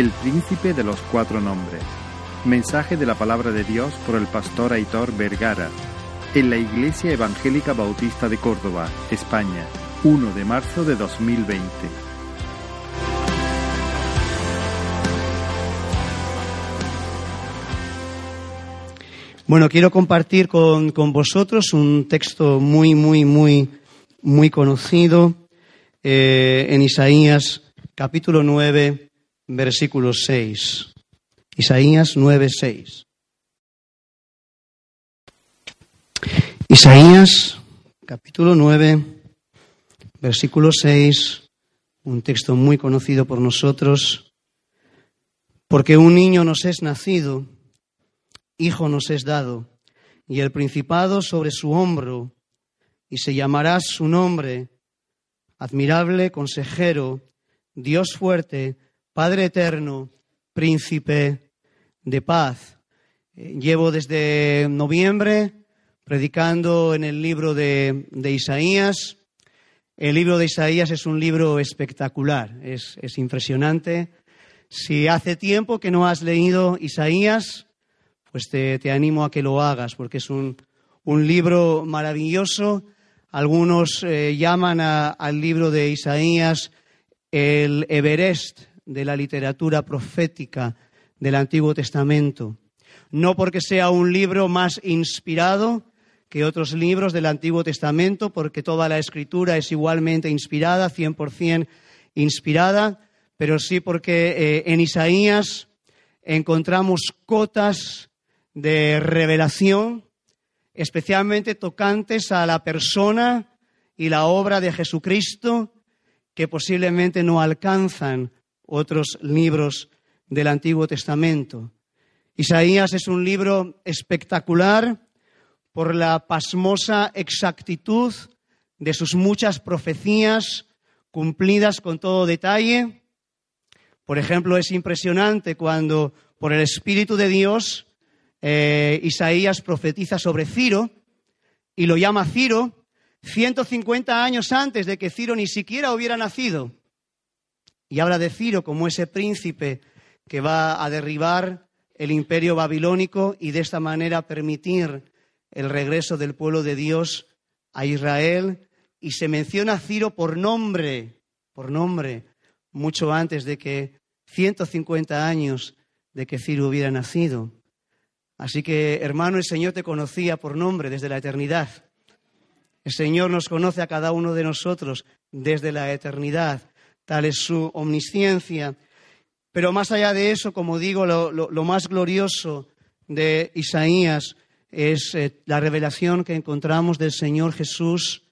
El príncipe de los cuatro nombres. Mensaje de la palabra de Dios por el pastor Aitor Vergara. En la Iglesia Evangélica Bautista de Córdoba, España, 1 de marzo de 2020. Bueno, quiero compartir con, con vosotros un texto muy, muy, muy, muy conocido eh, en Isaías capítulo 9, versículo 6. Isaías 9, 6. Isaías capítulo 9, versículo 6, un texto muy conocido por nosotros, porque un niño nos es nacido Hijo nos es dado, y el principado sobre su hombro, y se llamará su nombre, admirable consejero, Dios fuerte, Padre eterno, príncipe de paz. Eh, llevo desde noviembre predicando en el libro de, Isaías. El libro de Isaías es un libro espectacular, es, es impresionante. Si hace tiempo que no has leído Isaías, pues te, animo a que lo hagas, porque es un, libro maravilloso. Algunos eh, llaman al libro de Isaías el Everest de la literatura profética del Antiguo Testamento. No porque sea un libro más inspirado que otros libros del Antiguo Testamento, porque toda la escritura es igualmente inspirada, 100% inspirada, pero sí porque eh, en Isaías encontramos cotas de revelación, especialmente tocantes a la persona y la obra de Jesucristo, que posiblemente no alcanzan otros libros del Antiguo Testamento. Isaías es un libro espectacular por la pasmosa exactitud de sus muchas profecías cumplidas con todo detalle. Por ejemplo, es impresionante cuando por el Espíritu de Dios eh, Isaías profetiza sobre Ciro y lo llama Ciro 150 años antes de que Ciro ni siquiera hubiera nacido. Y habla de Ciro como ese príncipe que va a derribar el imperio babilónico y de esta manera permitir el regreso del pueblo de Dios a Israel. Y se menciona a Ciro por nombre, por nombre, mucho antes de que 150 años de que Ciro hubiera nacido. Así que, hermano, el Señor te conocía por nombre desde la eternidad. El Señor nos conoce a cada uno de nosotros desde la eternidad. Tal es su omnisciencia. Pero más allá de eso, como digo, lo, más glorioso de Isaías es eh, la revelación que encontramos del Señor Jesús.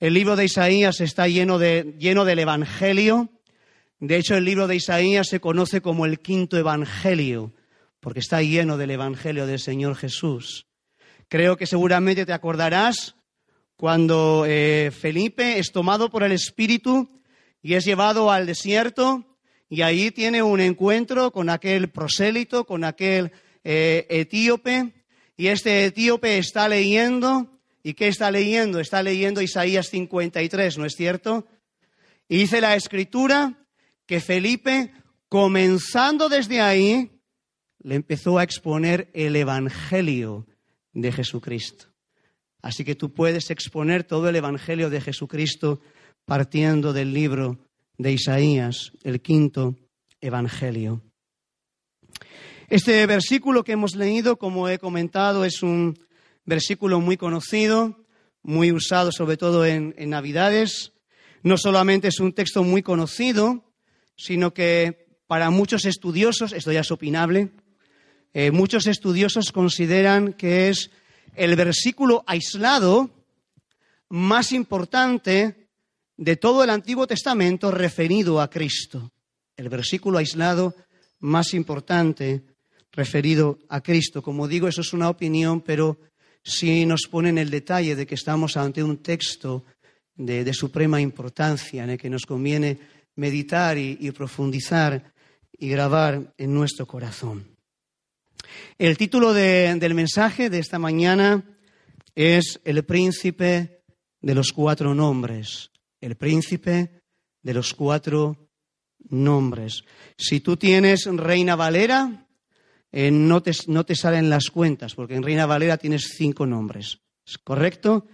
El libro de Isaías está lleno, de, lleno del Evangelio. De hecho, el libro de Isaías se conoce como el quinto Evangelio porque está lleno del Evangelio del Señor Jesús. Creo que seguramente te acordarás cuando eh, Felipe es tomado por el Espíritu y es llevado al desierto y ahí tiene un encuentro con aquel prosélito, con aquel eh, etíope, y este etíope está leyendo, ¿y qué está leyendo? Está leyendo Isaías 53, ¿no es cierto? Y dice la escritura que Felipe, comenzando desde ahí, le empezó a exponer el Evangelio de Jesucristo. Así que tú puedes exponer todo el Evangelio de Jesucristo partiendo del libro de Isaías, el quinto Evangelio. Este versículo que hemos leído, como he comentado, es un versículo muy conocido, muy usado sobre todo en, Navidades. No solamente es un texto muy conocido, sino que para muchos estudiosos, esto ya es opinable, eh, muchos estudiosos consideran que es el versículo aislado más importante de todo el Antiguo Testamento referido a Cristo. El versículo aislado más importante referido a Cristo. Como digo, eso es una opinión, pero sí nos pone en el detalle de que estamos ante un texto de, suprema importancia en que nos conviene meditar y profundizar y grabar en nuestro corazón. El título del mensaje de esta mañana es El príncipe de los cuatro nombres. El príncipe de los cuatro nombres. Si tú tienes Reina Valera, eh, no, te, no te salen las cuentas, porque en Reina Valera tienes cinco nombres. ¿Es correcto?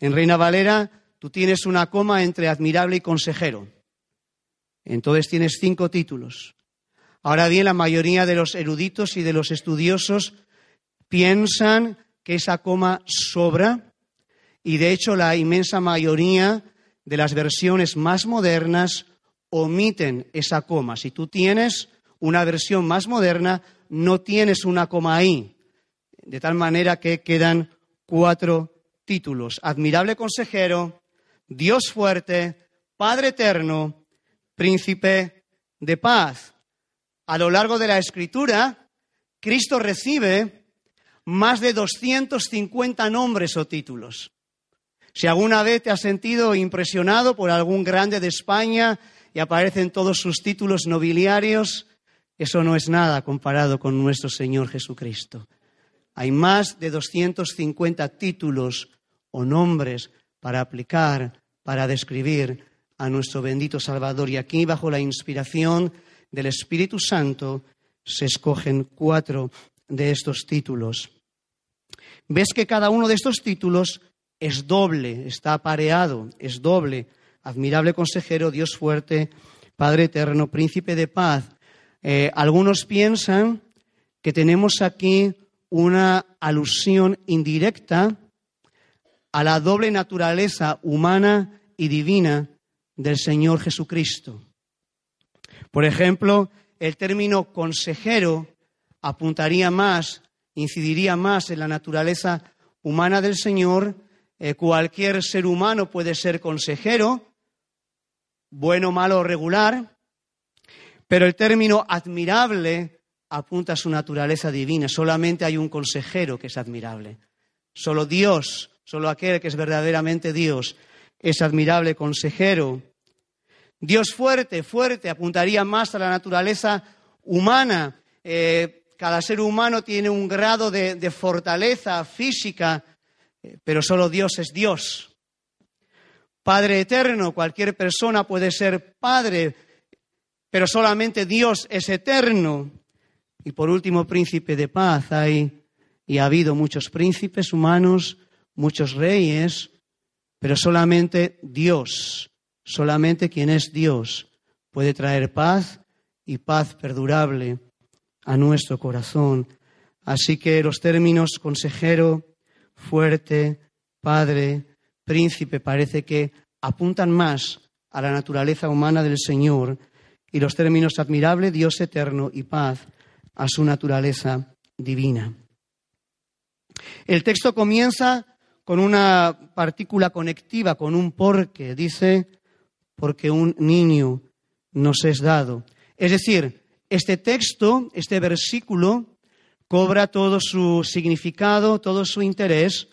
En Reina Valera tú tienes una coma entre admirable y consejero. Entonces tienes cinco títulos. Ahora bien, la mayoría de los eruditos y de los estudiosos piensan que esa coma sobra y de hecho la inmensa mayoría de las versiones más modernas omiten esa coma. Si tú tienes una versión más moderna, no tienes una coma ahí. De tal manera que quedan cuatro títulos. Admirable consejero, Dios fuerte, Padre eterno, príncipe de paz a lo largo de la escritura, Cristo recibe más de 250 nombres o títulos. Si alguna vez te has sentido impresionado por algún grande de España y aparecen todos sus títulos nobiliarios, eso no es nada comparado con nuestro Señor Jesucristo. Hay más de 250 títulos o nombres para aplicar, para describir a nuestro bendito Salvador. Y aquí, bajo la inspiración del Espíritu Santo se escogen cuatro de estos títulos. Ves que cada uno de estos títulos es doble, está apareado, es doble. Admirable consejero, Dios fuerte, Padre eterno, príncipe de paz. Eh, algunos piensan que tenemos aquí una alusión indirecta a la doble naturaleza humana y divina del Señor Jesucristo. Por ejemplo, el término consejero apuntaría más, incidiría más en la naturaleza humana del Señor. Eh, cualquier ser humano puede ser consejero, bueno, malo o regular, pero el término admirable apunta a su naturaleza divina. Solamente hay un consejero que es admirable. Solo Dios, solo aquel que es verdaderamente Dios, es admirable consejero. Dios fuerte, fuerte, apuntaría más a la naturaleza humana. Eh, cada ser humano tiene un grado de, fortaleza física, pero solo Dios es Dios. Padre eterno, cualquier persona puede ser padre, pero solamente Dios es eterno. Y por último, príncipe de paz. Hay y ha habido muchos príncipes humanos, muchos reyes, pero solamente Dios Solamente quien es Dios puede traer paz y paz perdurable a nuestro corazón. Así que los términos consejero, fuerte, padre, príncipe parece que apuntan más a la naturaleza humana del Señor y los términos admirable, Dios eterno y paz a su naturaleza divina. El texto comienza con una partícula conectiva, con un porque. Dice, porque un niño nos es dado. Es decir, este texto, este versículo, cobra todo su significado, todo su interés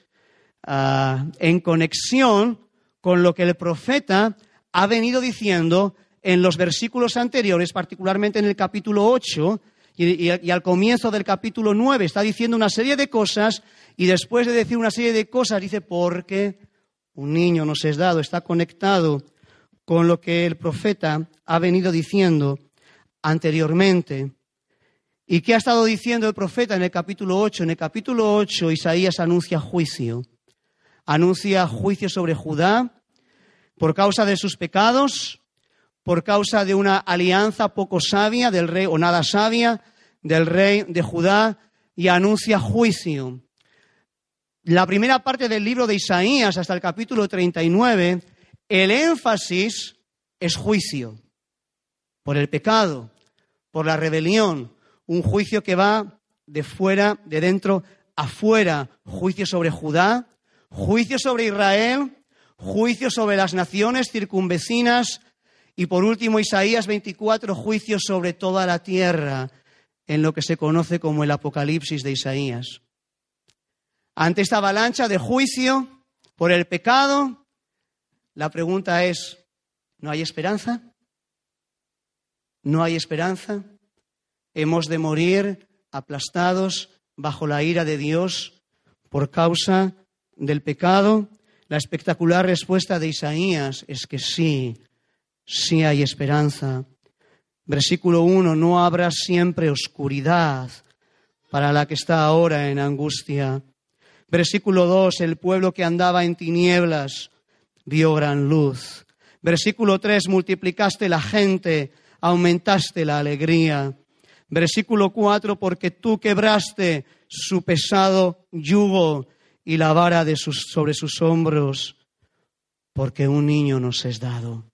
ah, en conexión con lo que el profeta ha venido diciendo en los versículos anteriores, particularmente en el capítulo 8 y, al comienzo del capítulo 9. Está diciendo una serie de cosas y después de decir una serie de cosas dice, porque un niño nos es dado, está conectado con lo que el profeta ha venido diciendo anteriormente. ¿Y qué ha estado diciendo el profeta en el capítulo 8? En el capítulo 8 Isaías anuncia juicio. Anuncia juicio sobre Judá por causa de sus pecados, por causa de una alianza poco sabia del rey o nada sabia del rey de Judá y anuncia juicio. La primera parte del libro de Isaías hasta el capítulo 39 el énfasis es juicio por el pecado, por la rebelión, un juicio que va de fuera, de dentro afuera, juicio sobre Judá, juicio sobre Israel, juicio sobre las naciones circunvecinas y por último Isaías 24, juicio sobre toda la tierra, en lo que se conoce como el Apocalipsis de Isaías. Ante esta avalancha de juicio por el pecado, la pregunta es, ¿no hay esperanza? ¿No hay esperanza? ¿Hemos de morir aplastados bajo la ira de Dios por causa del pecado? La espectacular respuesta de Isaías es que sí, sí hay esperanza. Versículo 1, no habrá siempre oscuridad para la que está ahora en angustia. Versículo 2, el pueblo que andaba en tinieblas vio gran luz. Versículo 3, multiplicaste la gente, aumentaste la alegría. Versículo 4, porque tú quebraste su pesado yugo y la vara de sus, sobre sus hombros, porque un niño nos es dado,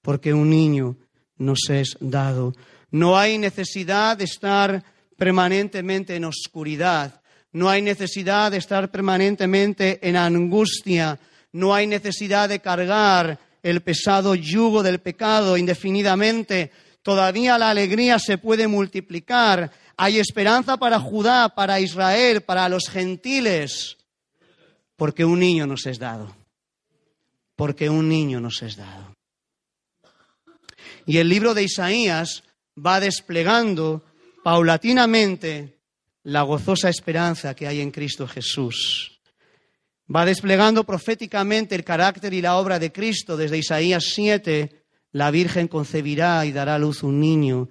porque un niño nos es dado. No hay necesidad de estar permanentemente en oscuridad, no hay necesidad de estar permanentemente en angustia, no hay necesidad de cargar el pesado yugo del pecado indefinidamente. Todavía la alegría se puede multiplicar. Hay esperanza para Judá, para Israel, para los gentiles, porque un niño nos es dado. Porque un niño nos es dado. Y el libro de Isaías va desplegando paulatinamente la gozosa esperanza que hay en Cristo Jesús. Va desplegando proféticamente el carácter y la obra de Cristo desde Isaías 7, la Virgen concebirá y dará a luz un niño,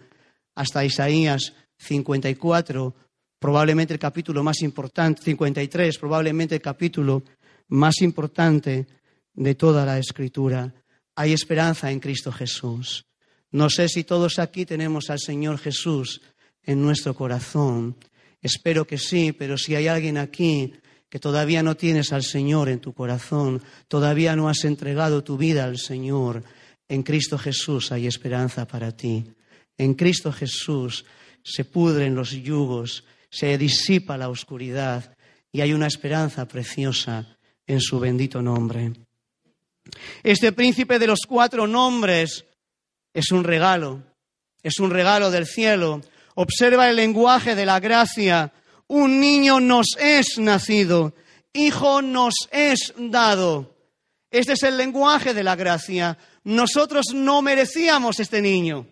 hasta Isaías 54, probablemente el capítulo más importante, 53, probablemente el capítulo más importante de toda la Escritura. Hay esperanza en Cristo Jesús. No sé si todos aquí tenemos al Señor Jesús en nuestro corazón. Espero que sí, pero si hay alguien aquí que todavía no tienes al Señor en tu corazón, todavía no has entregado tu vida al Señor, en Cristo Jesús hay esperanza para ti. En Cristo Jesús se pudren los yugos, se disipa la oscuridad y hay una esperanza preciosa en su bendito nombre. Este príncipe de los cuatro nombres es un regalo, es un regalo del cielo. Observa el lenguaje de la gracia. Un niño nos es nacido, hijo nos es dado. Este es el lenguaje de la gracia. Nosotros no merecíamos este niño.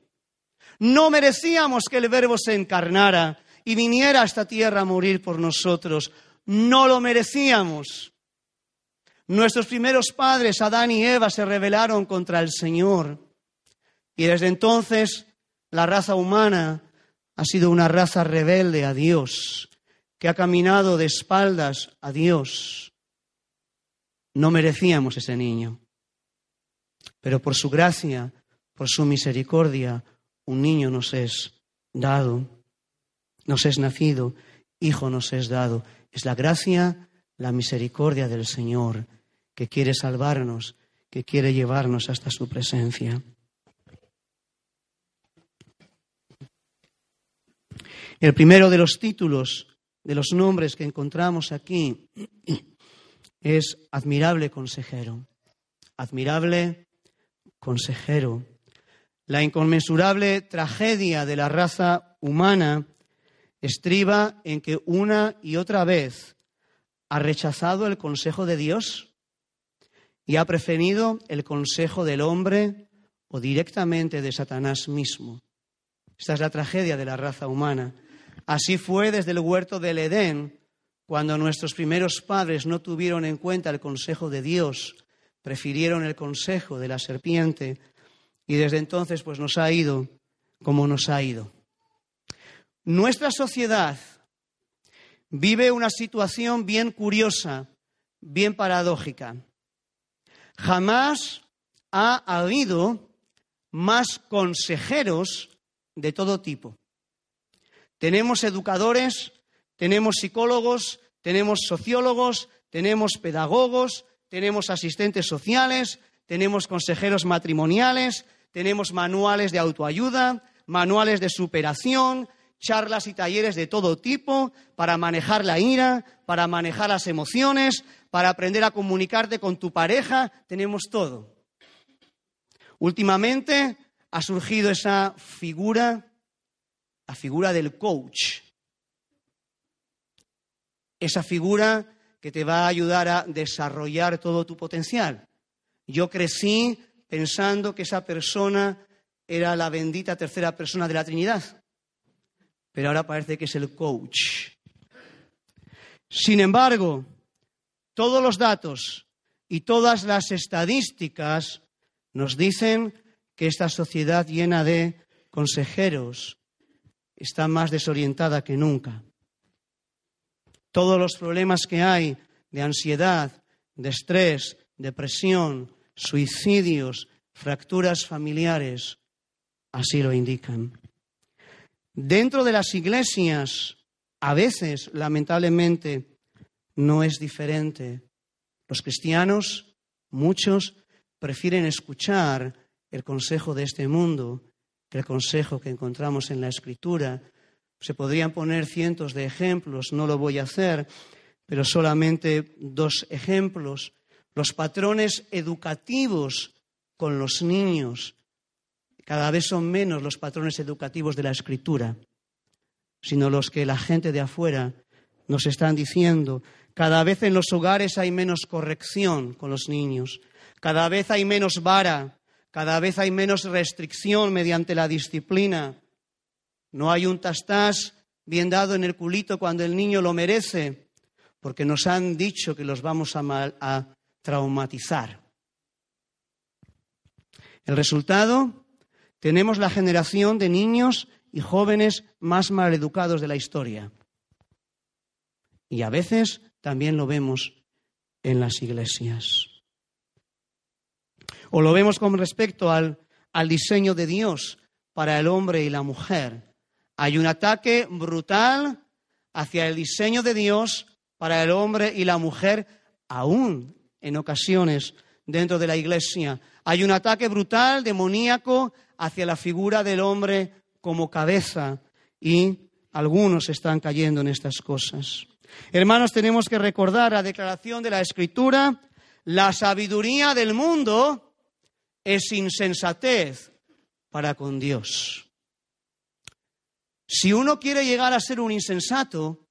No merecíamos que el Verbo se encarnara y viniera a esta tierra a morir por nosotros. No lo merecíamos. Nuestros primeros padres, Adán y Eva, se rebelaron contra el Señor. Y desde entonces la raza humana ha sido una raza rebelde a Dios, que ha caminado de espaldas a Dios. No merecíamos ese niño, pero por su gracia, por su misericordia, un niño nos es dado, nos es nacido, hijo nos es dado. Es la gracia, la misericordia del Señor que quiere salvarnos, que quiere llevarnos hasta su presencia. El primero de los títulos, de los nombres que encontramos aquí, es admirable consejero. Admirable consejero. La inconmensurable tragedia de la raza humana estriba en que una y otra vez ha rechazado el consejo de Dios y ha preferido el consejo del hombre o directamente de Satanás mismo. Esta es la tragedia de la raza humana. Así fue desde el huerto del Edén, cuando nuestros primeros padres no tuvieron en cuenta el consejo de Dios, prefirieron el consejo de la serpiente y desde entonces pues nos ha ido como nos ha ido. Nuestra sociedad vive una situación bien curiosa, bien paradójica. Jamás ha habido más consejeros de todo tipo. Tenemos educadores, tenemos psicólogos, tenemos sociólogos, tenemos pedagogos, tenemos asistentes sociales, tenemos consejeros matrimoniales, tenemos manuales de autoayuda, manuales de superación, charlas y talleres de todo tipo para manejar la ira, para manejar las emociones, para aprender a comunicarte con tu pareja. Tenemos todo. Últimamente ha surgido esa figura la figura del coach. Esa figura que te va a ayudar a desarrollar todo tu potencial. Yo crecí pensando que esa persona era la bendita tercera persona de la Trinidad, pero ahora parece que es el coach. Sin embargo, todos los datos y todas las estadísticas nos dicen que esta sociedad llena de consejeros está más desorientada que nunca. Todos los problemas que hay de ansiedad, de estrés, depresión, suicidios, fracturas familiares, así lo indican. Dentro de las iglesias, a veces, lamentablemente, no es diferente. Los cristianos, muchos, prefieren escuchar el consejo de este mundo que el consejo que encontramos en la Escritura. Se podrían poner cientos de ejemplos, no lo voy a hacer, pero solamente dos ejemplos. Los patrones educativos con los niños. Cada vez son menos los patrones educativos de la Escritura, sino los que la gente de afuera nos están diciendo. Cada vez en los hogares hay menos corrección con los niños. Cada vez hay menos vara. Cada vez hay menos restricción mediante la disciplina. No hay un tastás bien dado en el culito cuando el niño lo merece, porque nos han dicho que los vamos a, a traumatizar. El resultado, tenemos la generación de niños y jóvenes más maleducados de la historia. Y a veces también lo vemos en las iglesias. O lo vemos con respecto al diseño de Dios para el hombre y la mujer. Hay un ataque brutal hacia el diseño de Dios para el hombre y la mujer, aún en ocasiones dentro de la iglesia. Hay un ataque brutal, demoníaco, hacia la figura del hombre como cabeza y algunos están cayendo en estas cosas. Hermanos, tenemos que recordar la declaración de la Escritura, la sabiduría del mundo es insensatez para con Dios. Si uno quiere llegar a ser un insensato,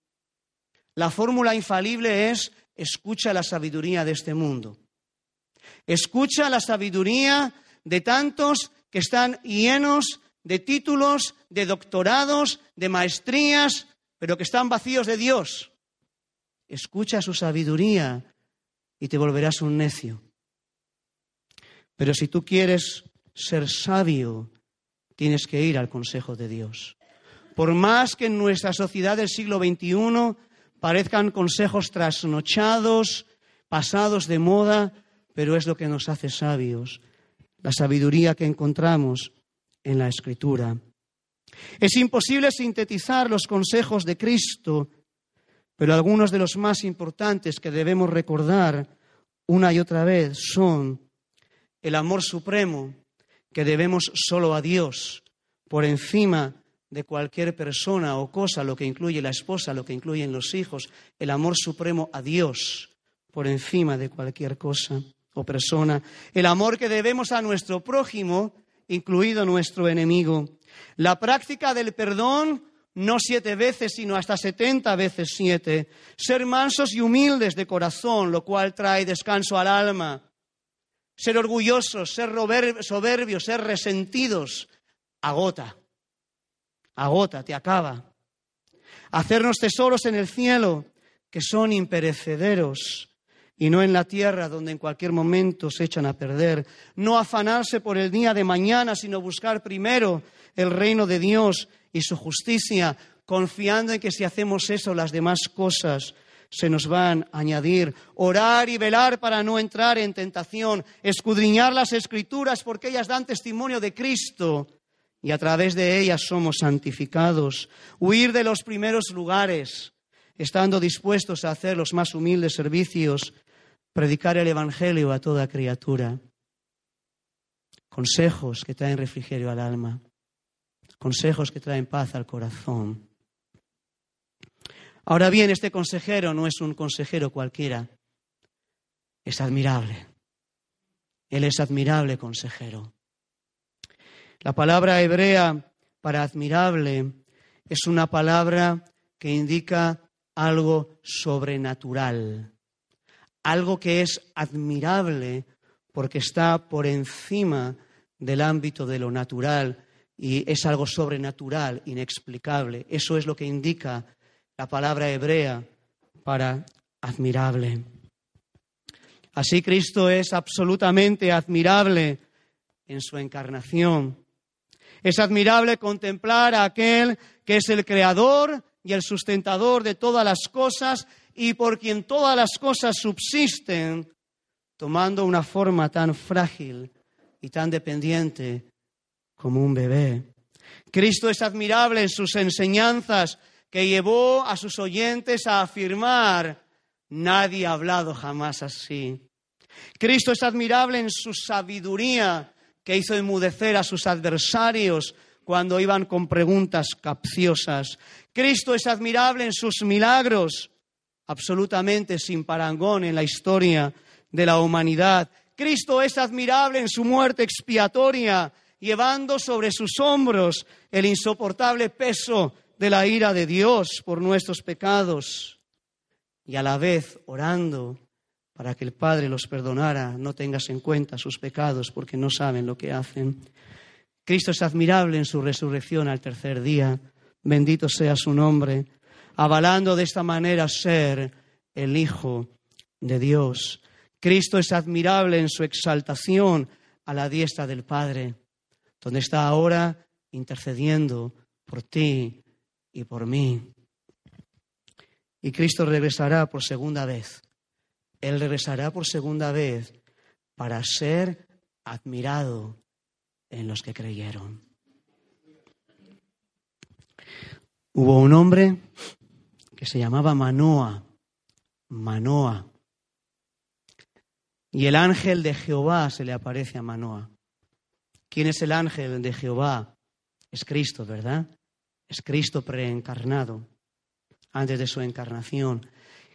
la fórmula infalible es escucha la sabiduría de este mundo. Escucha la sabiduría de tantos que están llenos de títulos, de doctorados, de maestrías, pero que están vacíos de Dios. Escucha su sabiduría y te volverás un necio. Pero si tú quieres ser sabio, tienes que ir al consejo de Dios. Por más que en nuestra sociedad del siglo XXI parezcan consejos trasnochados, pasados de moda, pero es lo que nos hace sabios, la sabiduría que encontramos en la Escritura. Es imposible sintetizar los consejos de Cristo, pero algunos de los más importantes que debemos recordar una y otra vez son el amor supremo que debemos solo a Dios por encima de cualquier persona o cosa, lo que incluye la esposa, lo que incluyen los hijos, el amor supremo a Dios por encima de cualquier cosa o persona, el amor que debemos a nuestro prójimo, incluido nuestro enemigo, la práctica del perdón, no siete veces, sino hasta setenta veces siete, ser mansos y humildes de corazón, lo cual trae descanso al alma, ser orgullosos, ser soberbios, ser resentidos, agota, agota, te acaba. Hacernos tesoros en el cielo, que son imperecederos, y no en la tierra donde en cualquier momento se echan a perder. No afanarse por el día de mañana, sino buscar primero el reino de Dios y su justicia, confiando en que si hacemos eso las demás cosas se nos van a añadir. Orar y velar para no entrar en tentación, escudriñar las escrituras porque ellas dan testimonio de Cristo y a través de ellas somos santificados. Huir de los primeros lugares, estando dispuestos a hacer los más humildes servicios, predicar el Evangelio a toda criatura. Consejos que traen refrigerio al alma, consejos que traen paz al corazón. Ahora bien, este consejero no es un consejero cualquiera, es admirable. Él es admirable consejero. La palabra hebrea para admirable es una palabra que indica algo sobrenatural, algo que es admirable porque está por encima del ámbito de lo natural y es algo sobrenatural, inexplicable. Eso es lo que indica la palabra hebrea para admirable. Así Cristo es absolutamente admirable en su encarnación. Es admirable contemplar a aquel que es el creador y el sustentador de todas las cosas y por quien todas las cosas subsisten, tomando una forma tan frágil y tan dependiente como un bebé. Cristo es admirable en sus enseñanzas que llevó a sus oyentes a afirmar, nadie ha hablado jamás así. Cristo es admirable en su sabiduría que hizo enmudecer a sus adversarios cuando iban con preguntas capciosas. Cristo es admirable en sus milagros, absolutamente sin parangón en la historia de la humanidad. Cristo es admirable en su muerte expiatoria, llevando sobre sus hombros el insoportable peso de la ira de Dios por nuestros pecados y a la vez orando para que el Padre los perdonara, no tengas en cuenta sus pecados porque no saben lo que hacen. Cristo es admirable en su resurrección al tercer día, bendito sea su nombre, avalando de esta manera ser el Hijo de Dios. Cristo es admirable en su exaltación a la diestra del Padre, donde está ahora intercediendo por ti y por mí. Y Cristo regresará por segunda vez. Él regresará por segunda vez para ser admirado en los que creyeron. Hubo un hombre que se llamaba Manoa, Manoa. Y el ángel de Jehová se le aparece a Manoa. ¿Quién es el ángel de Jehová? Es Cristo, ¿verdad? Es Cristo preencarnado antes de su encarnación.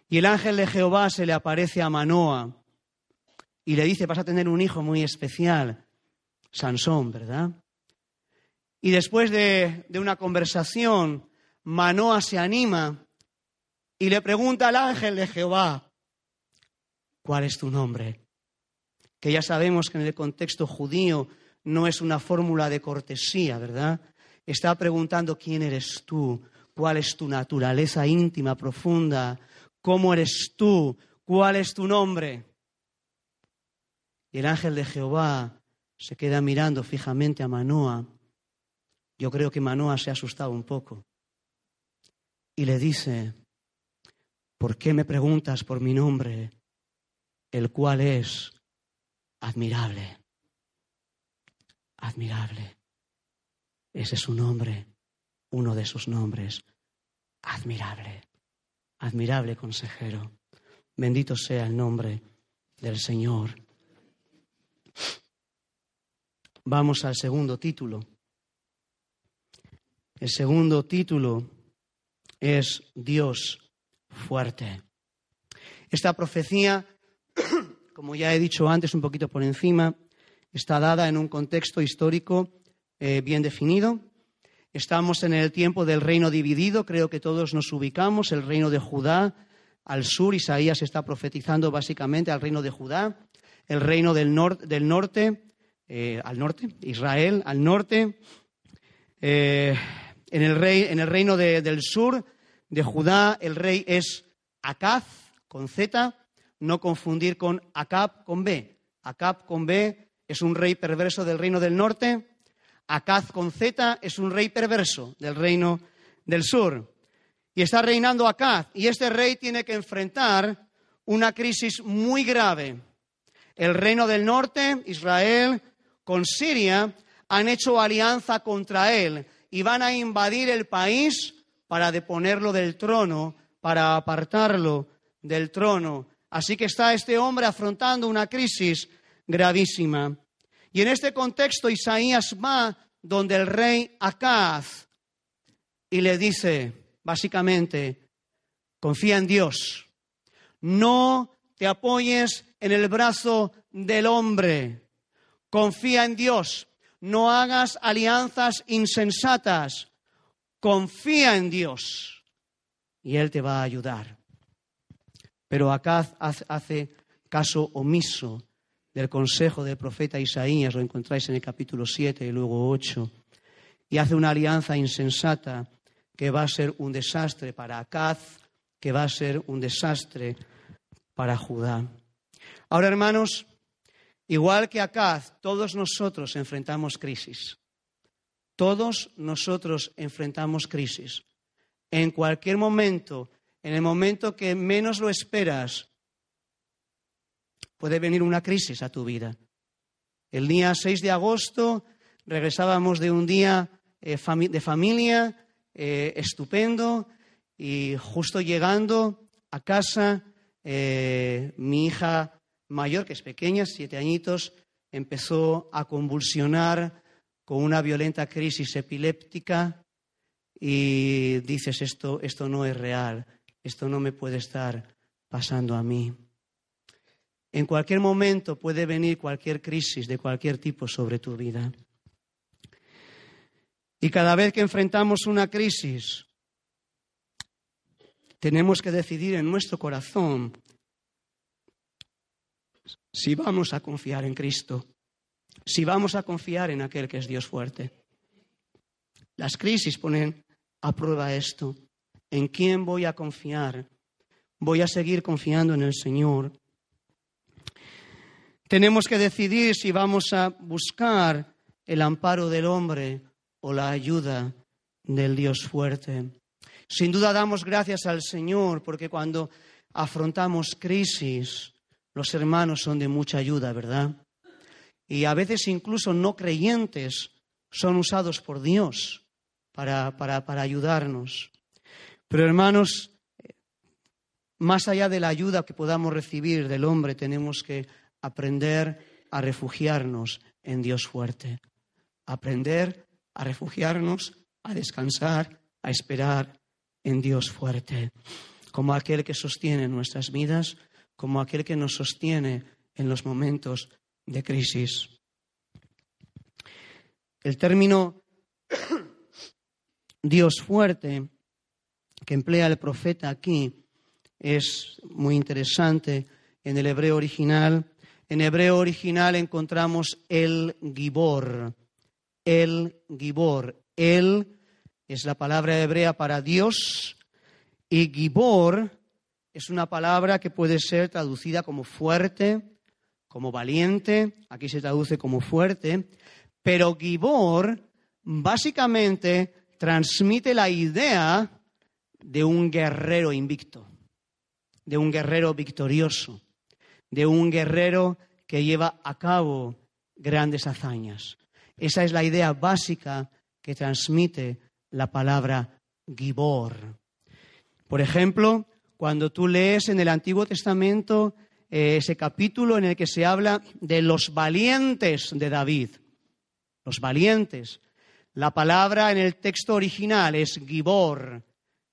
Y el ángel de Jehová se le aparece a Manoa y le dice, vas a tener un hijo muy especial, Sansón, ¿verdad? Y después de, de una conversación, Manoa se anima y le pregunta al ángel de Jehová, ¿cuál es tu nombre? Que ya sabemos que en el contexto judío no es una fórmula de cortesía, ¿verdad? Está preguntando quién eres tú, cuál es tu naturaleza íntima, profunda, cómo eres tú, cuál es tu nombre. Y el ángel de Jehová se queda mirando fijamente a Manoa. Yo creo que Manoa se ha asustado un poco. Y le dice, ¿por qué me preguntas por mi nombre, el cual es admirable? Admirable. Ese es su nombre, uno de sus nombres, admirable. Admirable consejero. Bendito sea el nombre del Señor. Vamos al segundo título. El segundo título es Dios fuerte. Esta profecía, como ya he dicho antes un poquito por encima, está dada en un contexto histórico eh, bien definido. Estamos en el tiempo del reino dividido, creo que todos nos ubicamos, el reino de Judá al sur, Isaías está profetizando básicamente al reino de Judá, el reino del, norte, eh, al norte, Israel al norte, eh, en, el rey, en, el reino del sur de Judá el rey es Acaz con Z, no confundir con Acab con B. Acab con B es un rey perverso del reino del norte, Acaz con Z es un rey perverso del reino del sur. Y está reinando Acaz y este rey tiene que enfrentar una crisis muy grave. El reino del norte, Israel, con Siria, han hecho alianza contra él y van a invadir el país para deponerlo del trono, para apartarlo del trono. Así que está este hombre afrontando una crisis gravísima. Y en este contexto Isaías va donde el rey Acaz y le dice, básicamente, confía en Dios, no te apoyes en el brazo del hombre, confía en Dios, no hagas alianzas insensatas, confía en Dios. Y Él te va a ayudar. Pero Acaz hace caso omiso del consejo del profeta Isaías, lo encontráis en el capítulo 7 y luego 8, y hace una alianza insensata que va a ser un desastre para Acaz, que va a ser un desastre para Judá. Ahora, hermanos, igual que Acaz, todos nosotros enfrentamos crisis. Todos nosotros enfrentamos crisis. En cualquier momento, en el momento que menos lo esperas, puede venir una crisis a tu vida. El día 6 de agosto regresábamos de un día eh, de familia eh, estupendo y justo llegando a casa, eh, mi hija mayor, que es pequeña, siete añitos, empezó a convulsionar con una violenta crisis epiléptica y dices, esto, esto no es real, esto no me puede estar pasando a mí. En cualquier momento puede venir cualquier crisis de cualquier tipo sobre tu vida. Y cada vez que enfrentamos una crisis, tenemos que decidir en nuestro corazón si vamos a confiar en Cristo, si vamos a confiar en aquel que es Dios fuerte. Las crisis ponen a prueba esto. ¿En quién voy a confiar? ¿Voy a seguir confiando en el Señor? Tenemos que decidir si vamos a buscar el amparo del hombre o la ayuda del Dios fuerte. Sin duda damos gracias al Señor porque cuando afrontamos crisis, los hermanos son de mucha ayuda, ¿verdad? Y a veces incluso no creyentes son usados por Dios para, para, ayudarnos. Pero hermanos, más allá de la ayuda que podamos recibir del hombre, tenemos que aprender a refugiarnos en Dios fuerte. Aprender a refugiarnos, a descansar, a esperar en Dios fuerte, como aquel que sostiene nuestras vidas, como aquel que nos sostiene en los momentos de crisis. El término Dios fuerte que emplea el profeta aquí es muy interesante en el hebreo original. En hebreo original encontramos el gibor, el Gibor. El es la palabra hebrea para Dios y Gibor es una palabra que puede ser traducida como fuerte, como valiente, aquí se traduce como fuerte, pero Gibor básicamente transmite la idea de un guerrero invicto, de un guerrero victorioso, de un guerrero que lleva a cabo grandes hazañas. Esa es la idea básica que transmite la palabra Gibor. Por ejemplo, cuando tú lees en el Antiguo Testamento eh, ese capítulo en el que se habla de los valientes de David, los valientes, la palabra en el texto original es Gibor,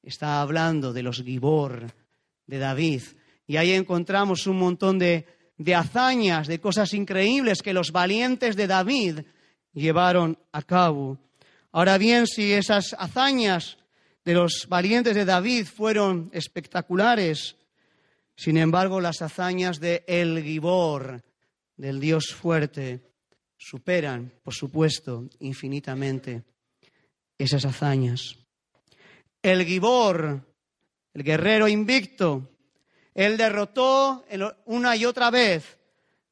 está hablando de los Gibor de David. Y ahí encontramos un montón de, de hazañas, de cosas increíbles que los valientes de David llevaron a cabo. Ahora bien, si esas hazañas de los valientes de David fueron espectaculares, sin embargo, las hazañas de El Gibor, del Dios fuerte, superan, por supuesto, infinitamente esas hazañas. El Gibor, el guerrero invicto, él derrotó una y otra vez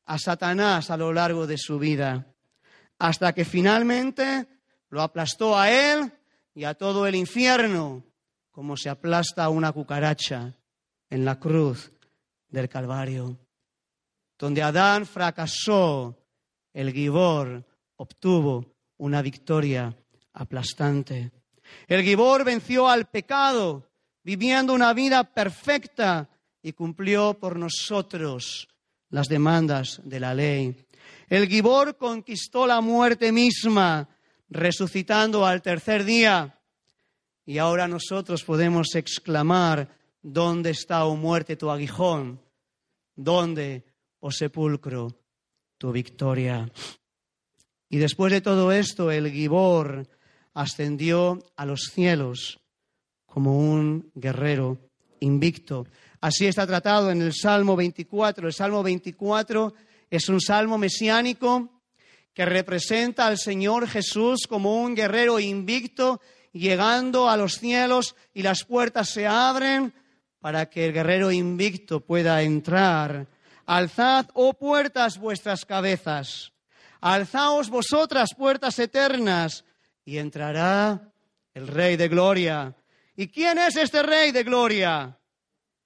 a Satanás a lo largo de su vida hasta que finalmente lo aplastó a él y a todo el infierno, como se aplasta una cucaracha en la cruz del Calvario. Donde Adán fracasó, el Gibor obtuvo una victoria aplastante. El Gibor venció al pecado, viviendo una vida perfecta y cumplió por nosotros las demandas de la ley. El Gibor conquistó la muerte misma, resucitando al tercer día. Y ahora nosotros podemos exclamar, ¿dónde está, oh muerte, tu aguijón? ¿Dónde, oh sepulcro, tu victoria? Y después de todo esto, el Gibor ascendió a los cielos como un guerrero invicto. Así está tratado en el Salmo 24. El Salmo 24 es un salmo mesiánico que representa al Señor Jesús como un guerrero invicto llegando a los cielos y las puertas se abren para que el guerrero invicto pueda entrar. Alzad, oh puertas, vuestras cabezas. Alzaos vosotras, puertas eternas, y entrará el Rey de Gloria. ¿Y quién es este Rey de Gloria?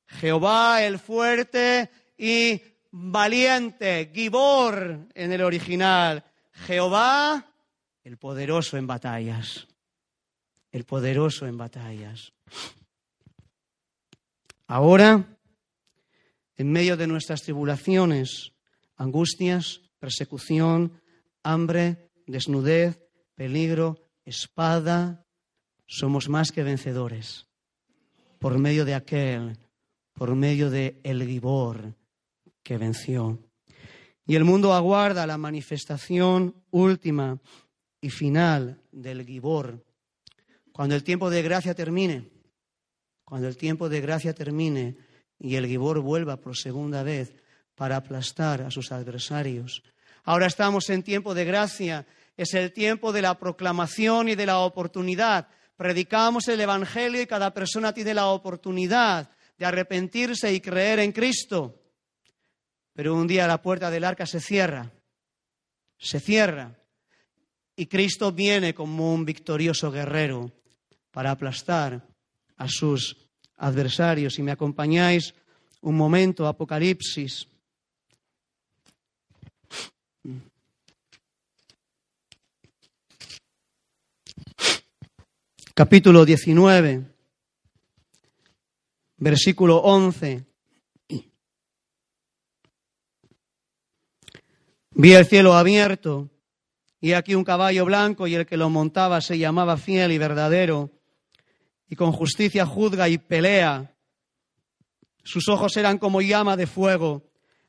Jehová el fuerte y valiente, Gibor en el original. Jehová el poderoso en batallas. El poderoso en batallas. Ahora, en medio de nuestras tribulaciones, angustias, persecución, hambre, desnudez, peligro, espada, somos más que vencedores por medio de aquel, por medio de el Gibor que venció. Y el mundo aguarda la manifestación última y final del Gibor. Cuando el tiempo de gracia termine, cuando el tiempo de gracia termine y el Gibor vuelva por segunda vez para aplastar a sus adversarios. Ahora estamos en tiempo de gracia, es el tiempo de la proclamación y de la oportunidad. Predicamos el Evangelio y cada persona tiene la oportunidad de arrepentirse y creer en Cristo. Pero un día la puerta del arca se cierra, se cierra, y Cristo viene como un victorioso guerrero para aplastar a sus adversarios. Si me acompañáis un momento, Apocalipsis. Capítulo 19, versículo 11. Vi el cielo abierto y aquí un caballo blanco y el que lo montaba se llamaba fiel y verdadero y con justicia juzga y pelea. Sus ojos eran como llama de fuego,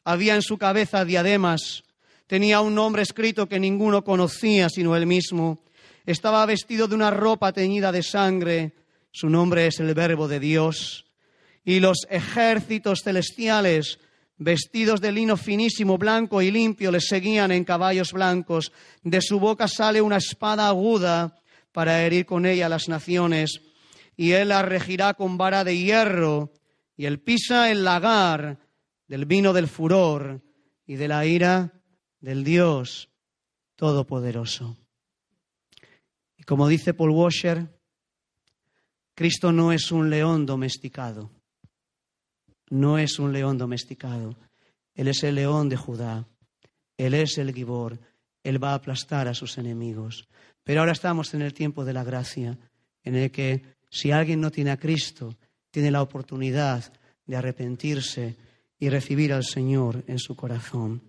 había en su cabeza diademas, tenía un nombre escrito que ninguno conocía sino él mismo. Estaba vestido de una ropa teñida de sangre, su nombre es el Verbo de Dios. Y los ejércitos celestiales vestidos de lino finísimo, blanco y limpio, les seguían en caballos blancos. De su boca sale una espada aguda para herir con ella las naciones. Y él la regirá con vara de hierro, y él pisa el lagar del vino del furor y de la ira del Dios Todopoderoso. Como dice Paul Washer, Cristo no es un león domesticado no es un león domesticado. Él es el león de Judá. Él es el Gibor. Él va a aplastar a sus enemigos. Pero ahora estamos en el tiempo de la gracia, en el que si alguien no tiene a Cristo, tiene la oportunidad de arrepentirse y recibir al Señor en su corazón.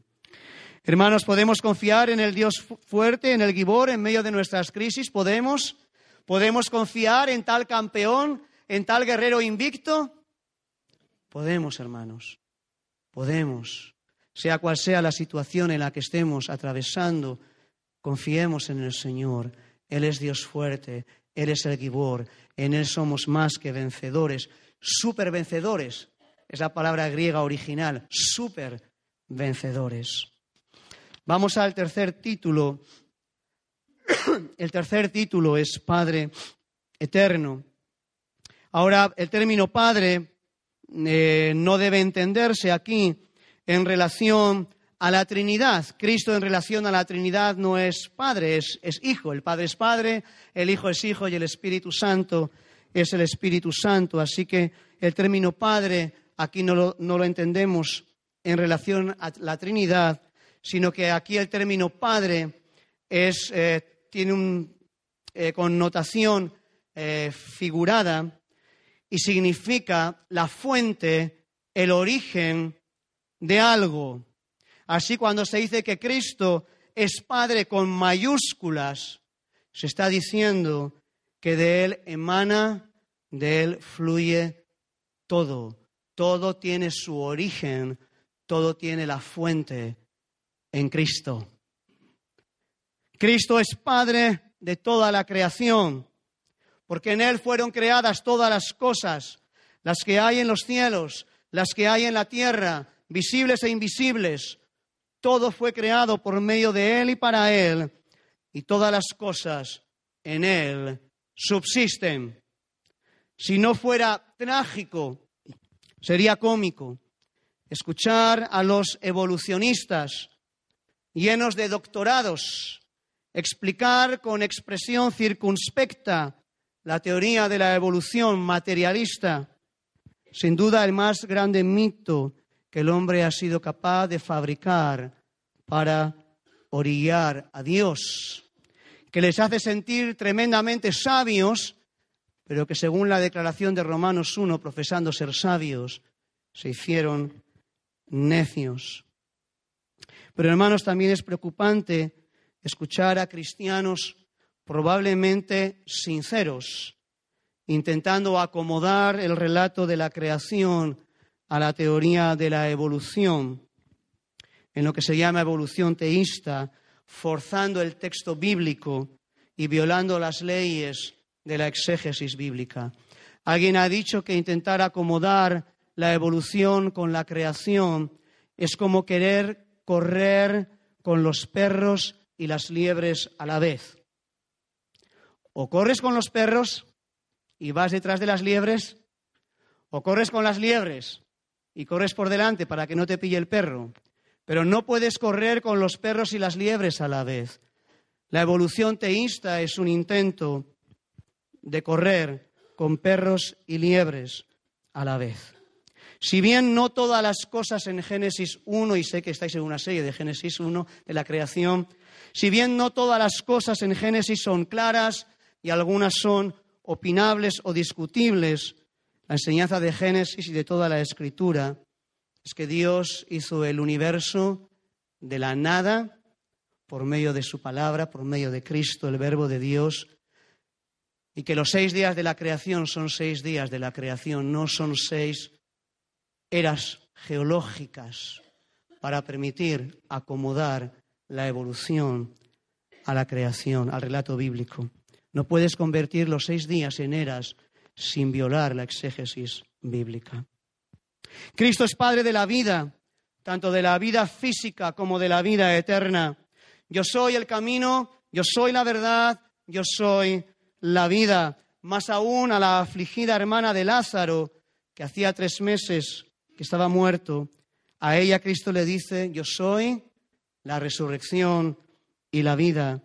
Hermanos, ¿podemos confiar en el Dios fuerte, en el Gibor, en medio de nuestras crisis? ¿Podemos? ¿Podemos confiar en tal campeón, en tal guerrero invicto? Podemos, hermanos, podemos, sea cual sea la situación en la que estemos atravesando, confiemos en el Señor. Él es Dios fuerte, Él es el Gibor, en Él somos más que vencedores, super vencedores. Es la palabra griega original, super vencedores. Vamos al tercer título. El tercer título es Padre Eterno. Ahora, el término Padre eh, no debe entenderse aquí en relación a la Trinidad. Cristo en relación a la Trinidad no es Padre, es, Hijo. El Padre es Padre, el Hijo es Hijo y el Espíritu Santo es el Espíritu Santo. Así que el término Padre aquí no lo, entendemos en relación a la Trinidad, sino que aquí el término Padre eh, tiene una eh, connotación figurada y significa la fuente, el origen de algo. Así cuando se dice que Cristo es Padre con mayúsculas, se está diciendo que de Él emana, de Él fluye todo. Todo tiene su origen, todo tiene la fuente en Cristo. Cristo es Padre de toda la creación porque en Él fueron creadas todas las cosas, las que hay en los cielos, las que hay en la tierra, visibles e invisibles. Todo fue creado por medio de Él y para Él, y todas las cosas en Él subsisten. Si no fuera trágico, sería cómico escuchar a los evolucionistas llenos de doctorados explicar con expresión circunspecta la teoría de la evolución materialista, sin duda el más grande mito que el hombre ha sido capaz de fabricar para orillar a Dios, que les hace sentir tremendamente sabios, pero que según la declaración de Romanos 1, profesando ser sabios, se hicieron necios. Pero hermanos, también es preocupante escuchar a cristianos probablemente sinceros, intentando acomodar el relato de la creación a la teoría de la evolución, en lo que se llama evolución teísta, forzando el texto bíblico y violando las leyes de la exégesis bíblica. Alguien ha dicho que intentar acomodar la evolución con la creación es como querer correr con los perros y las liebres a la vez. O corres con los perros y vas detrás de las liebres, o corres con las liebres y corres por delante para que no te pille el perro. Pero no puedes correr con los perros y las liebres a la vez. La evolución teísta es un intento de correr con perros y liebres a la vez. Si bien no todas las cosas en Génesis 1, y sé que estáis en una serie de Génesis 1 de la creación, si bien no todas las cosas en Génesis son claras y algunas son opinables o discutibles, la enseñanza de Génesis y de toda la escritura es que Dios hizo el universo de la nada por medio de su palabra, por medio de Cristo, el verbo de Dios, y que los seis días de la creación son seis días de la creación, no son seis eras geológicas para permitir acomodar la evolución a la creación, al relato bíblico. No puedes convertir los seis días en eras sin violar la exégesis bíblica. Cristo es Padre de la vida, tanto de la vida física como de la vida eterna. Yo soy el camino, yo soy la verdad, yo soy la vida. Más aún a la afligida hermana de Lázaro, que hacía tres meses que estaba muerto, a ella Cristo le dice, yo soy la resurrección y la vida.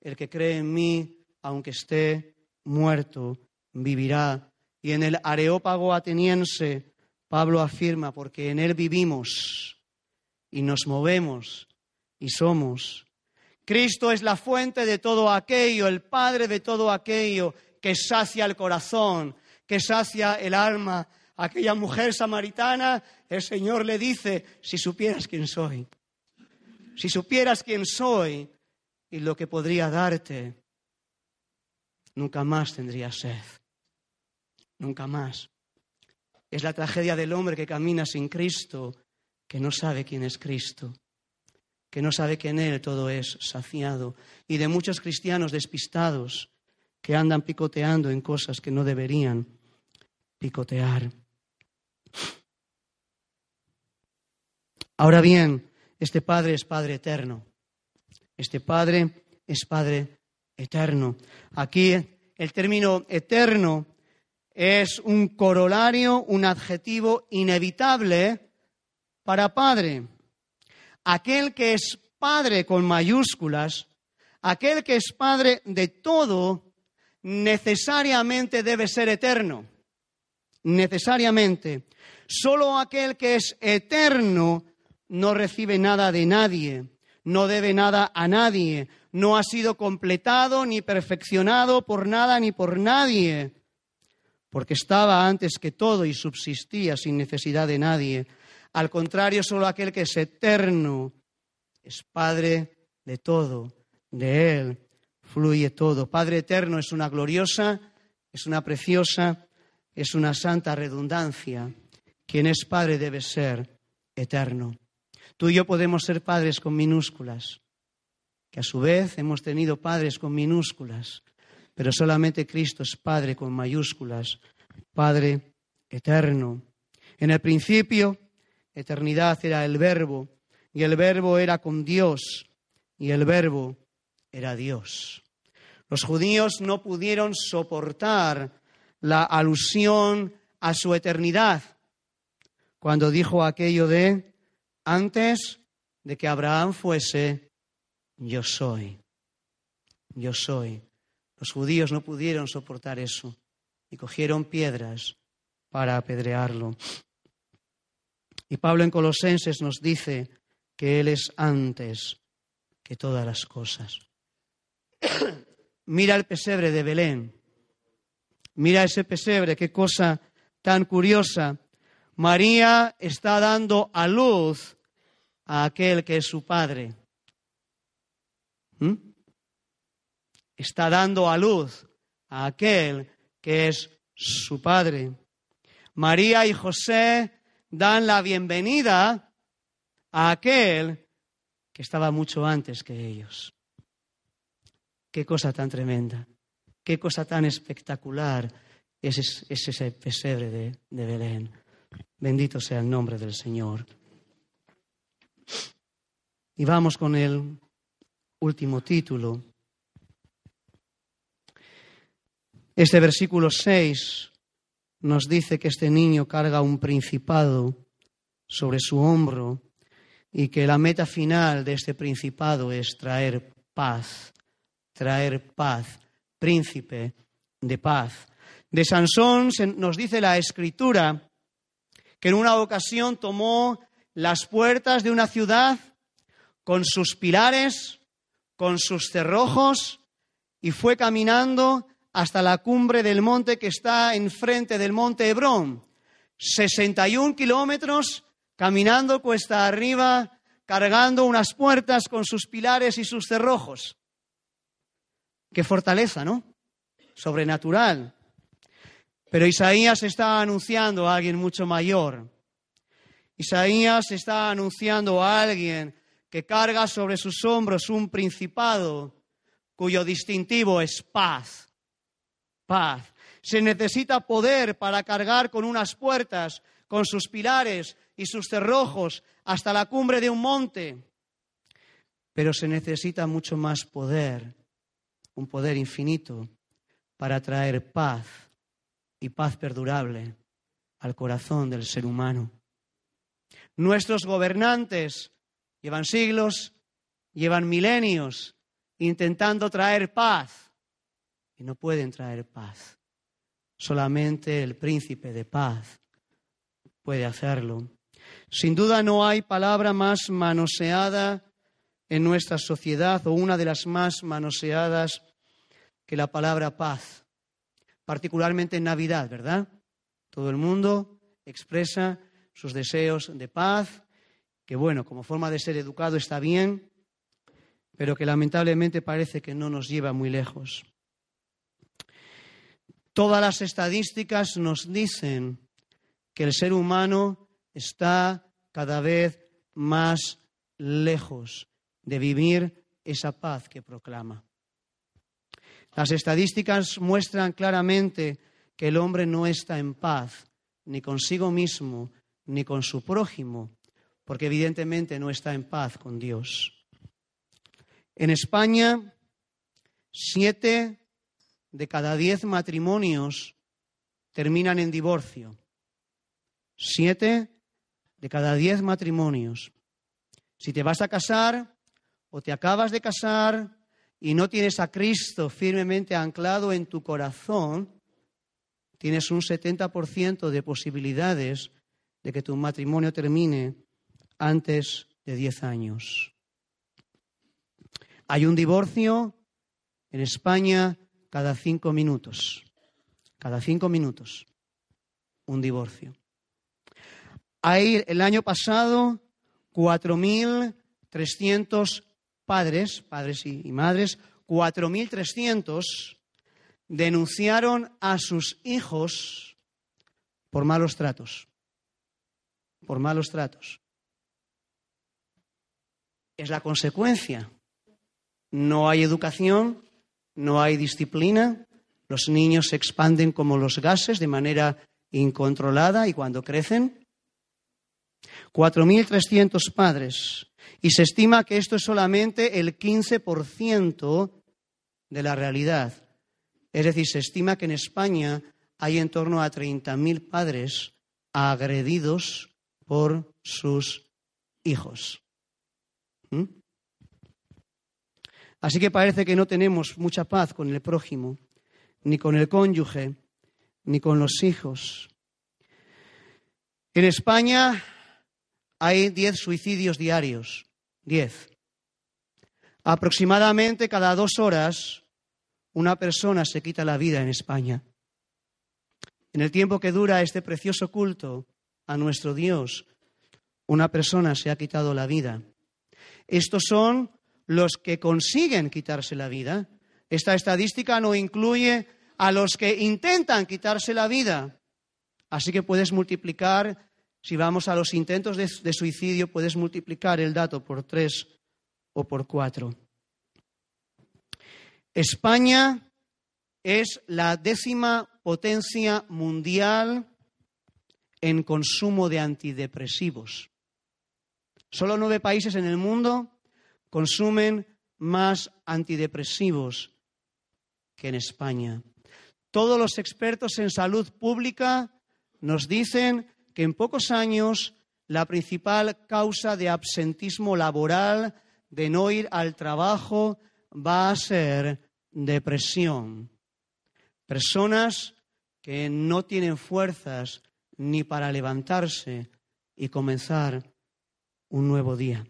El que cree en mí, aunque esté muerto, vivirá. Y en el Areópago ateniense, Pablo afirma, porque en él vivimos y nos movemos y somos. Cristo es la fuente de todo aquello, el Padre de todo aquello que sacia el corazón, que sacia el alma, aquella mujer samaritana, el Señor le dice, si supieras quién soy, si supieras quién soy y lo que podría darte, nunca más tendrías sed, nunca más. Es la tragedia del hombre que camina sin Cristo, que no sabe quién es Cristo, que no sabe que en Él todo es saciado, y de muchos cristianos despistados que andan picoteando en cosas que no deberían picotear. Ahora bien, este Padre es Padre eterno. Este Padre es Padre eterno. Aquí el término eterno es un corolario, un adjetivo inevitable para Padre. Aquel que es Padre con mayúsculas, aquel que es Padre de todo, necesariamente debe ser eterno. Necesariamente. Solo aquel que es eterno no recibe nada de nadie, no debe nada a nadie, no ha sido completado ni perfeccionado por nada ni por nadie, porque estaba antes que todo y subsistía sin necesidad de nadie. Al contrario, solo aquel que es eterno es Padre de todo, de Él fluye todo. Padre eterno es una gloriosa, es una preciosa, es una santa redundancia. Quien es Padre debe ser eterno. Tú y yo podemos ser padres con minúsculas, que a su vez hemos tenido padres con minúsculas, pero solamente Cristo es Padre con mayúsculas, Padre eterno. En el principio, eternidad era el verbo, y el verbo era con Dios, y el verbo era Dios. Los judíos no pudieron soportar la alusión a su eternidad cuando dijo aquello de antes de que Abraham fuese, yo soy. yo soy. Los judíos no pudieron soportar eso y cogieron piedras para apedrearlo. Y Pablo en Colosenses nos dice que Él es antes que todas las cosas. Mira el pesebre de Belén. Mira ese pesebre, qué cosa tan curiosa. María está dando a luz a aquel que es su padre. ¿Mm? Está dando a luz a aquel que es su padre. María y José dan la bienvenida a aquel que estaba mucho antes que ellos. Qué cosa tan tremenda, qué cosa tan espectacular es, ese pesebre de, de Belén. Bendito sea el nombre del Señor. Y vamos con el último título. Este versículo 6 nos dice que este niño carga un principado sobre su hombro y que la meta final de este principado es traer paz, traer paz, príncipe de paz. De Sansón nos dice la escritura que en una ocasión tomó las puertas de una ciudad con sus pilares, con sus cerrojos, y fue caminando hasta la cumbre del monte que está enfrente del monte Hebrón. 61 kilómetros caminando cuesta arriba, cargando unas puertas con sus pilares y sus cerrojos. Qué fortaleza, ¿no? Sobrenatural. Pero Isaías está anunciando a alguien mucho mayor. Isaías está anunciando a alguien que carga sobre sus hombros un principado cuyo distintivo es paz. Paz. Se necesita poder para cargar con unas puertas, con sus pilares y sus cerrojos hasta la cumbre de un monte. Pero se necesita mucho más poder, un poder infinito, para traer paz y paz perdurable al corazón del ser humano. Nuestros gobernantes llevan siglos, llevan milenios intentando traer paz y no pueden traer paz. Solamente el príncipe de paz puede hacerlo. Sin duda no hay palabra más manoseada en nuestra sociedad o una de las más manoseadas que la palabra paz, particularmente en Navidad, ¿verdad? Todo el mundo expresa sus deseos de paz, que bueno, como forma de ser educado está bien, pero que lamentablemente parece que no nos lleva muy lejos. Todas las estadísticas nos dicen que el ser humano está cada vez más lejos de vivir esa paz que proclama. Las estadísticas muestran claramente que el hombre no está en paz ni consigo mismo ni con su prójimo, porque evidentemente no está en paz con Dios. En España, siete de cada diez matrimonios terminan en divorcio. Siete de cada diez matrimonios. Si te vas a casar o te acabas de casar y no tienes a Cristo firmemente anclado en tu corazón, tienes un 70% de posibilidades de que tu matrimonio termine antes de 10 años. Hay un divorcio en España cada cinco minutos. Cada cinco minutos. Un divorcio. Hay el año pasado 4.300 padres, padres y, y madres, 4.300 denunciaron a sus hijos por malos tratos por malos tratos. Es la consecuencia. No hay educación, no hay disciplina, los niños se expanden como los gases de manera incontrolada y cuando crecen. 4.300 padres. Y se estima que esto es solamente el 15% de la realidad. Es decir, se estima que en España hay en torno a 30.000 padres agredidos por sus hijos. ¿Mm? Así que parece que no tenemos mucha paz con el prójimo, ni con el cónyuge, ni con los hijos. En España hay 10 suicidios diarios, 10. Aproximadamente cada dos horas una persona se quita la vida en España. En el tiempo que dura este precioso culto a nuestro Dios, una persona se ha quitado la vida. Estos son los que consiguen quitarse la vida. Esta estadística no incluye a los que intentan quitarse la vida. Así que puedes multiplicar, si vamos a los intentos de, suicidio, puedes multiplicar el dato por tres o por cuatro. España es la décima potencia mundial en consumo de antidepresivos. Solo nueve países en el mundo consumen más antidepresivos que en España. Todos los expertos en salud pública nos dicen que en pocos años la principal causa de absentismo laboral, de no ir al trabajo, va a ser depresión. Personas que no tienen fuerzas ni para levantarse y comenzar un nuevo día.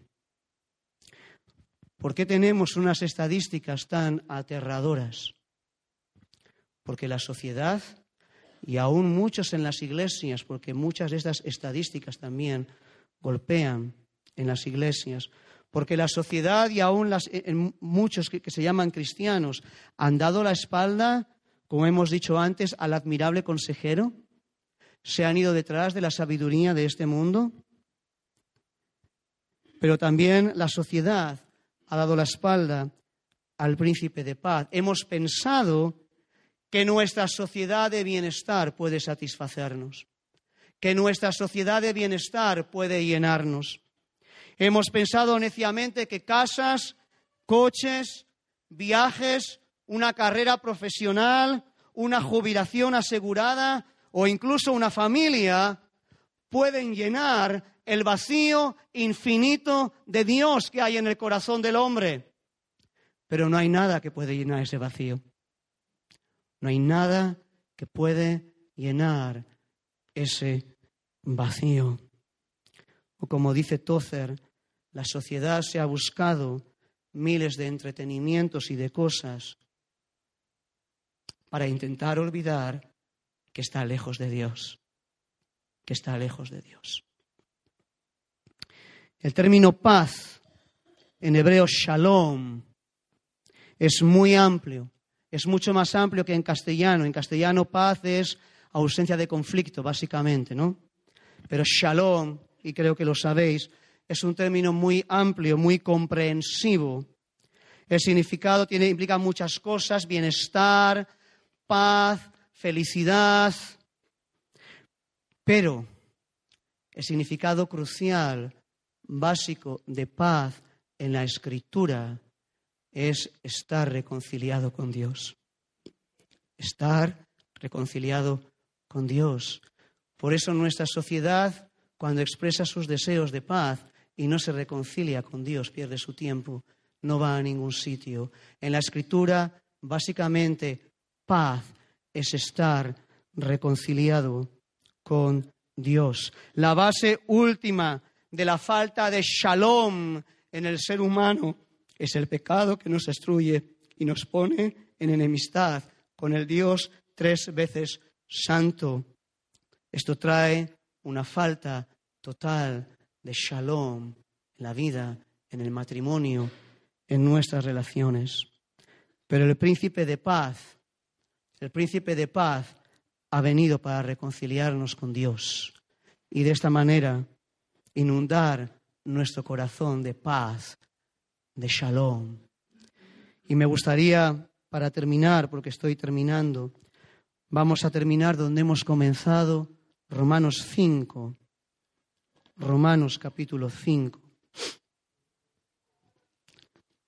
¿Por qué tenemos unas estadísticas tan aterradoras? Porque la sociedad y aún muchos en las iglesias, porque muchas de estas estadísticas también golpean en las iglesias, porque la sociedad y aún las, muchos que se llaman cristianos han dado la espalda como hemos dicho antes, al admirable consejero? ¿Se han ido detrás de la sabiduría de este mundo? Pero también la sociedad ha dado la espalda al príncipe de paz. Hemos pensado que nuestra sociedad de bienestar puede satisfacernos, que nuestra sociedad de bienestar puede llenarnos. Hemos pensado neciamente que casas, coches, viajes, una carrera profesional, una jubilación asegurada o incluso una familia pueden llenar el vacío infinito de Dios que hay en el corazón del hombre. Pero no hay nada que puede llenar ese vacío. No hay nada que puede llenar ese vacío. O como dice Tozer, la sociedad se ha buscado miles de entretenimientos y de cosas para intentar olvidar que está lejos de Dios, que está lejos de Dios. El término paz, en hebreo shalom, es muy amplio, es mucho más amplio que en castellano. En castellano paz es ausencia de conflicto, básicamente, ¿no? Pero shalom, y creo que lo sabéis, es un término muy amplio, muy comprensivo. El significado tiene, implica muchas cosas, bienestar, paz, felicidad. Pero el significado crucial, básico de paz en la escritura es estar reconciliado con Dios. Estar reconciliado con Dios. Por eso nuestra sociedad, cuando expresa sus deseos de paz y no se reconcilia con Dios, pierde su tiempo, no va a ningún sitio. En la escritura, básicamente, paz es estar reconciliado con Dios. La base última de la falta de shalom en el ser humano es el pecado que nos destruye y nos pone en enemistad con el Dios tres veces santo. Esto trae una falta total de shalom en la vida, en el matrimonio, en nuestras relaciones. Pero el príncipe de paz el príncipe de paz ha venido para reconciliarnos con Dios y de esta manera inundar nuestro corazón de paz, de shalom. Y me gustaría, para terminar, porque estoy terminando, vamos a terminar donde hemos comenzado, Romanos 5, Romanos capítulo 5.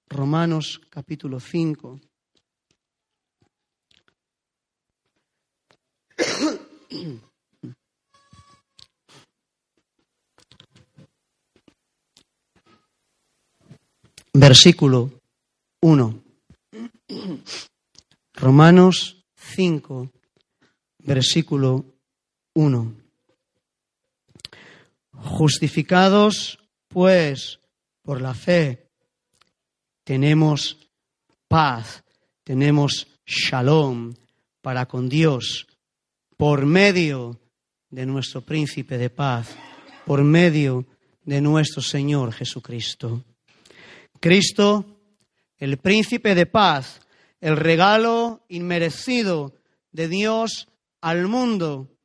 Romanos capítulo 5. Versículo 1. Romanos 5, versículo 1. Justificados, pues, por la fe, tenemos paz, tenemos shalom para con Dios por medio de nuestro príncipe de paz, por medio de nuestro Señor Jesucristo. Cristo, el príncipe de paz, el regalo inmerecido de Dios al mundo,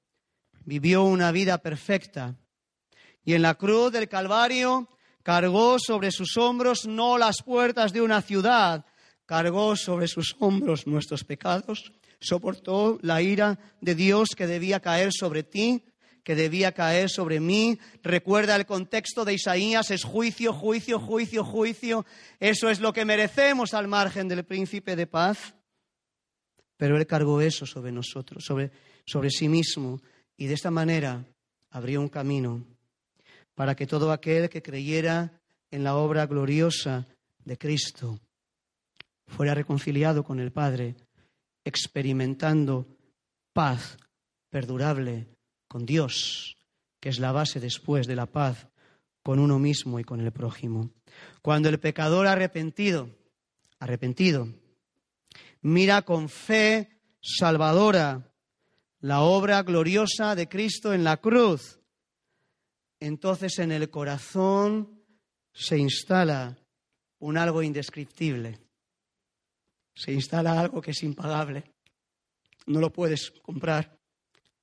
vivió una vida perfecta. Y en la cruz del Calvario cargó sobre sus hombros no las puertas de una ciudad, cargó sobre sus hombros nuestros pecados, soportó la ira de Dios que debía caer sobre ti, que debía caer sobre mí. Recuerda el contexto de Isaías, es juicio, juicio, juicio, juicio. Eso es lo que merecemos al margen del príncipe de paz. Pero Él cargó eso sobre nosotros, sobre, sobre sí mismo, y de esta manera abrió un camino para que todo aquel que creyera en la obra gloriosa de Cristo fuera reconciliado con el Padre, experimentando paz perdurable con Dios, que es la base después de la paz con uno mismo y con el prójimo. Cuando el pecador arrepentido, arrepentido, mira con fe salvadora la obra gloriosa de Cristo en la cruz, entonces en el corazón se instala un algo indescriptible. Se instala algo que es impagable. No lo puedes comprar.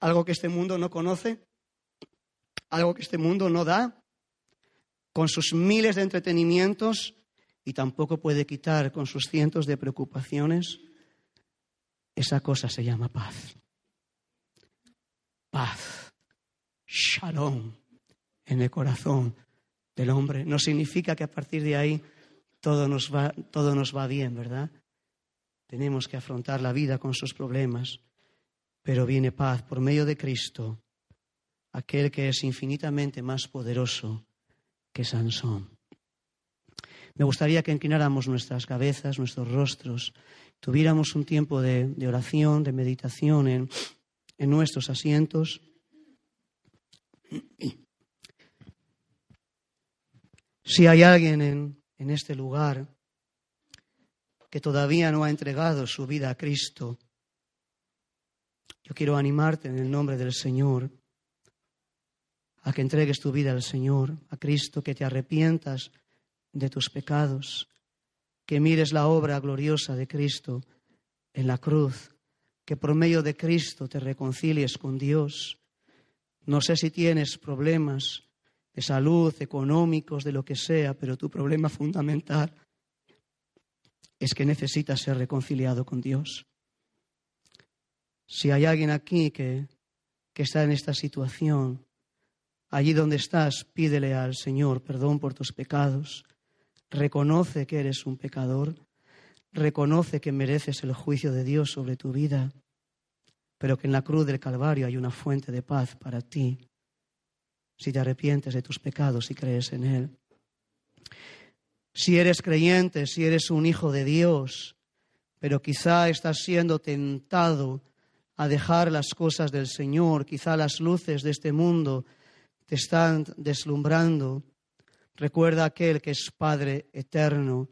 Algo que este mundo no conoce, algo que este mundo no da, con sus miles de entretenimientos y tampoco puede quitar con sus cientos de preocupaciones. Esa cosa se llama paz. Paz. Shalom en el corazón del hombre. No significa que a partir de ahí todo nos va, todo nos va bien, ¿verdad? Tenemos que afrontar la vida con sus problemas, pero viene paz por medio de Cristo, aquel que es infinitamente más poderoso que Sansón. Me gustaría que inclináramos nuestras cabezas, nuestros rostros, tuviéramos un tiempo de, oración, de meditación en, en nuestros asientos. Si hay alguien en, en este lugar que todavía no ha entregado su vida a Cristo, yo quiero animarte en el nombre del Señor a que entregues tu vida al Señor, a Cristo, que te arrepientas de tus pecados, que mires la obra gloriosa de Cristo en la cruz, que por medio de Cristo te reconcilies con Dios. No sé si tienes problemas de salud, económicos, de lo que sea, pero tu problema fundamental es que necesitas ser reconciliado con Dios. Si hay alguien aquí que, que está en esta situación, allí donde estás, pídele al Señor perdón por tus pecados, reconoce que eres un pecador, reconoce que mereces el juicio de Dios sobre tu vida, pero que en la cruz del Calvario hay una fuente de paz para ti si te arrepientes de tus pecados y crees en Él. Si eres creyente, si eres un hijo de Dios, pero quizá estás siendo tentado a dejar las cosas del Señor, quizá las luces de este mundo te están deslumbrando. Recuerda aquel que es Padre eterno.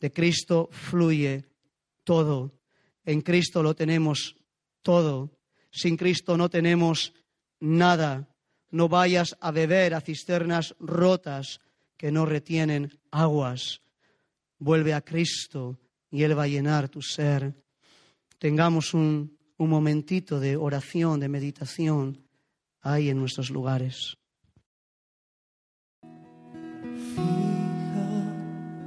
De Cristo fluye todo. En Cristo lo tenemos todo. Sin Cristo no tenemos nada no vayas a beber a cisternas rotas que no retienen aguas. Vuelve a Cristo y Él va a llenar tu ser. Tengamos un, un momentito de oración, de meditación ahí en nuestros lugares. Fija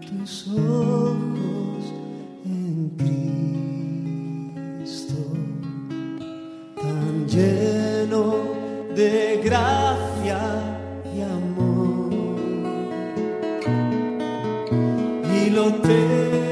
tus ojos en Cristo, tan lleno de gracia y amor. Y lo terrenal